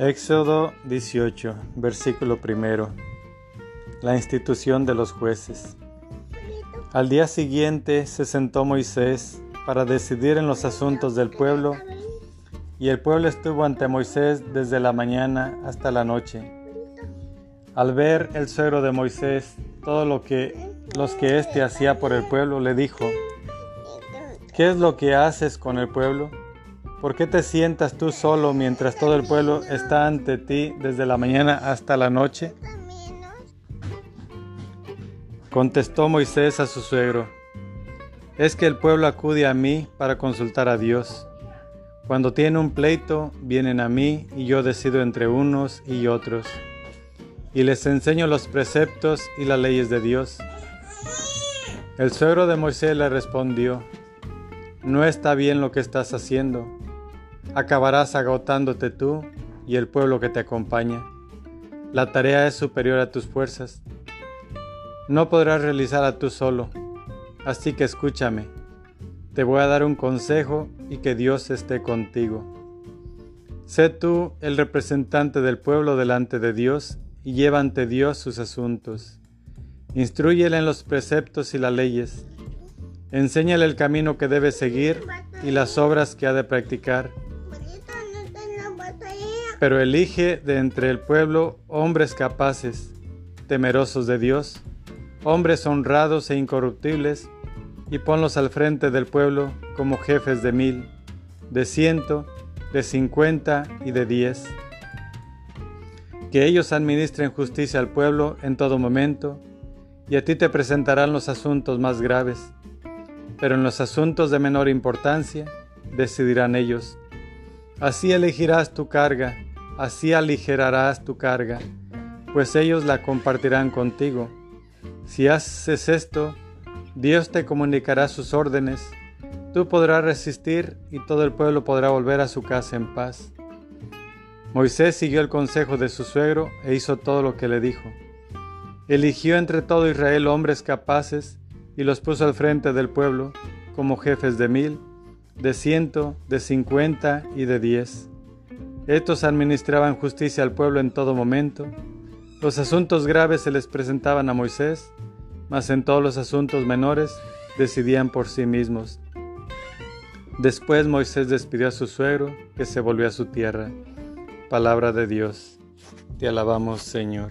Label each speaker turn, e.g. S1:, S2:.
S1: Éxodo 18, versículo primero. La institución de los jueces. Al día siguiente se sentó Moisés para decidir en los asuntos del pueblo, y el pueblo estuvo ante Moisés desde la mañana hasta la noche. Al ver el suegro de Moisés todo lo que los que éste hacía por el pueblo, le dijo: ¿Qué es lo que haces con el pueblo? ¿Por qué te sientas tú solo mientras todo el pueblo está ante ti desde la mañana hasta la noche? Contestó Moisés a su suegro, es que el pueblo acude a mí para consultar a Dios. Cuando tiene un pleito, vienen a mí y yo decido entre unos y otros, y les enseño los preceptos y las leyes de Dios. El suegro de Moisés le respondió, no está bien lo que estás haciendo acabarás agotándote tú y el pueblo que te acompaña. La tarea es superior a tus fuerzas. No podrás realizarla tú solo, así que escúchame. Te voy a dar un consejo y que Dios esté contigo. Sé tú el representante del pueblo delante de Dios y lleva ante Dios sus asuntos. Instruyele en los preceptos y las leyes. Enséñale el camino que debe seguir y las obras que ha de practicar pero elige de entre el pueblo hombres capaces, temerosos de Dios, hombres honrados e incorruptibles, y ponlos al frente del pueblo como jefes de mil, de ciento, de cincuenta y de diez. Que ellos administren justicia al pueblo en todo momento, y a ti te presentarán los asuntos más graves, pero en los asuntos de menor importancia decidirán ellos. Así elegirás tu carga así aligerarás tu carga, pues ellos la compartirán contigo. Si haces esto, Dios te comunicará sus órdenes, tú podrás resistir y todo el pueblo podrá volver a su casa en paz. Moisés siguió el consejo de su suegro e hizo todo lo que le dijo. Eligió entre todo Israel hombres capaces y los puso al frente del pueblo como jefes de mil, de ciento, de cincuenta y de diez. Estos administraban justicia al pueblo en todo momento. Los asuntos graves se les presentaban a Moisés, mas en todos los asuntos menores decidían por sí mismos. Después Moisés despidió a su suegro, que se volvió a su tierra. Palabra de Dios. Te alabamos, Señor.